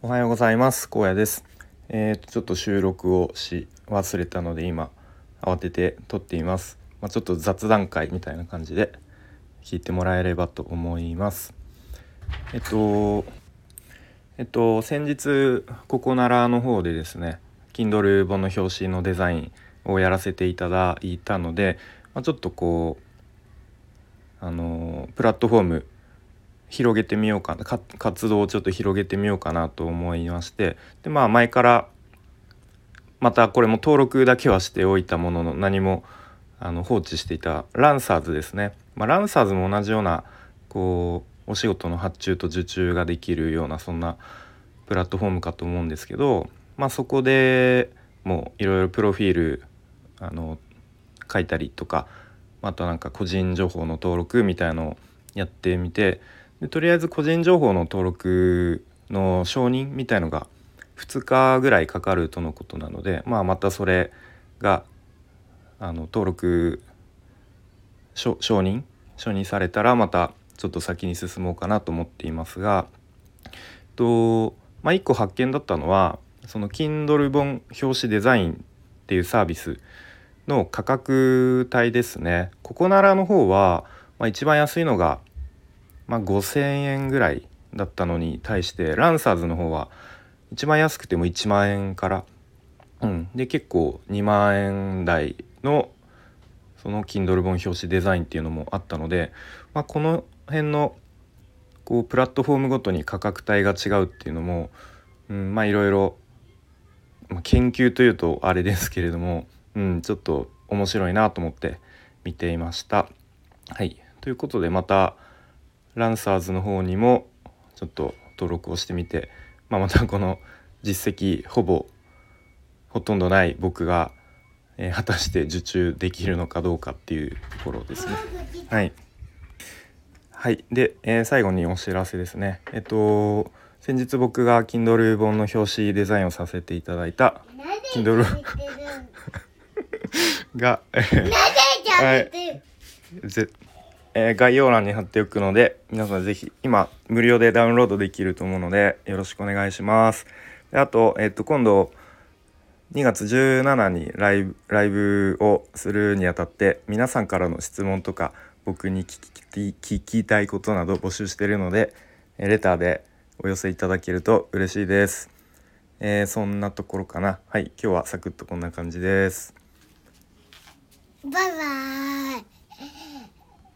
おはようございます。高野です。えー、とちょっと収録をし忘れたので今慌てて撮っています。まあ、ちょっと雑談会みたいな感じで聞いてもらえればと思います。えっとえっと先日ここならの方でですね Kindle 本の表紙のデザインをやらせていただいたので、まあ、ちょっとこうあのプラットフォーム広げてみようかな活動をちょっと広げてみようかなと思いましてでまあ前からまたこれも登録だけはしておいたものの何もあの放置していたランサーズですね、まあ、ランサーズも同じようなこうお仕事の発注と受注ができるようなそんなプラットフォームかと思うんですけど、まあ、そこでもういろいろプロフィールあの書いたりとかあとなんか個人情報の登録みたいのをやってみてでとりあえず個人情報の登録の承認みたいのが2日ぐらいかかるとのことなので、まあ、またそれがあの登録承認承認されたらまたちょっと先に進もうかなと思っていますがと、まあ、1個発見だったのはその Kindle 本表紙デザインっていうサービスの価格帯ですね。ここならの方は、まあ、一番安いのがまあ、5,000円ぐらいだったのに対してランサーズの方は一番安くても1万円から、うん、で結構2万円台のその Kindle 本表紙デザインっていうのもあったので、まあ、この辺のこうプラットフォームごとに価格帯が違うっていうのも、うん、まあいろいろ、研究というとあれですけれども、うん、ちょっと面白いなと思って見ていました。はい。ということでまたランサーズの方にもちょっと登録をしてみて、まあ、またこの実績ほぼほとんどない僕が、えー、果たして受注できるのかどうかっていうところですね。はい、はい、で、えー、最後にお知らせですね。えっと先日僕が Kindle 本の表紙デザインをさせていただいた Kindle が、はい、ぜえー、概要欄に貼っておくので皆さん是非今無料でダウンロードできると思うのでよろしくお願いします。であと,、えー、と今度2月17にライブライブをするにあたって皆さんからの質問とか僕に聞き聞きたいことなど募集しているのでレターでお寄せいただけると嬉しいです。えー、そんなところかな。はい、今日はサクッとこんな感じです。バイバイ。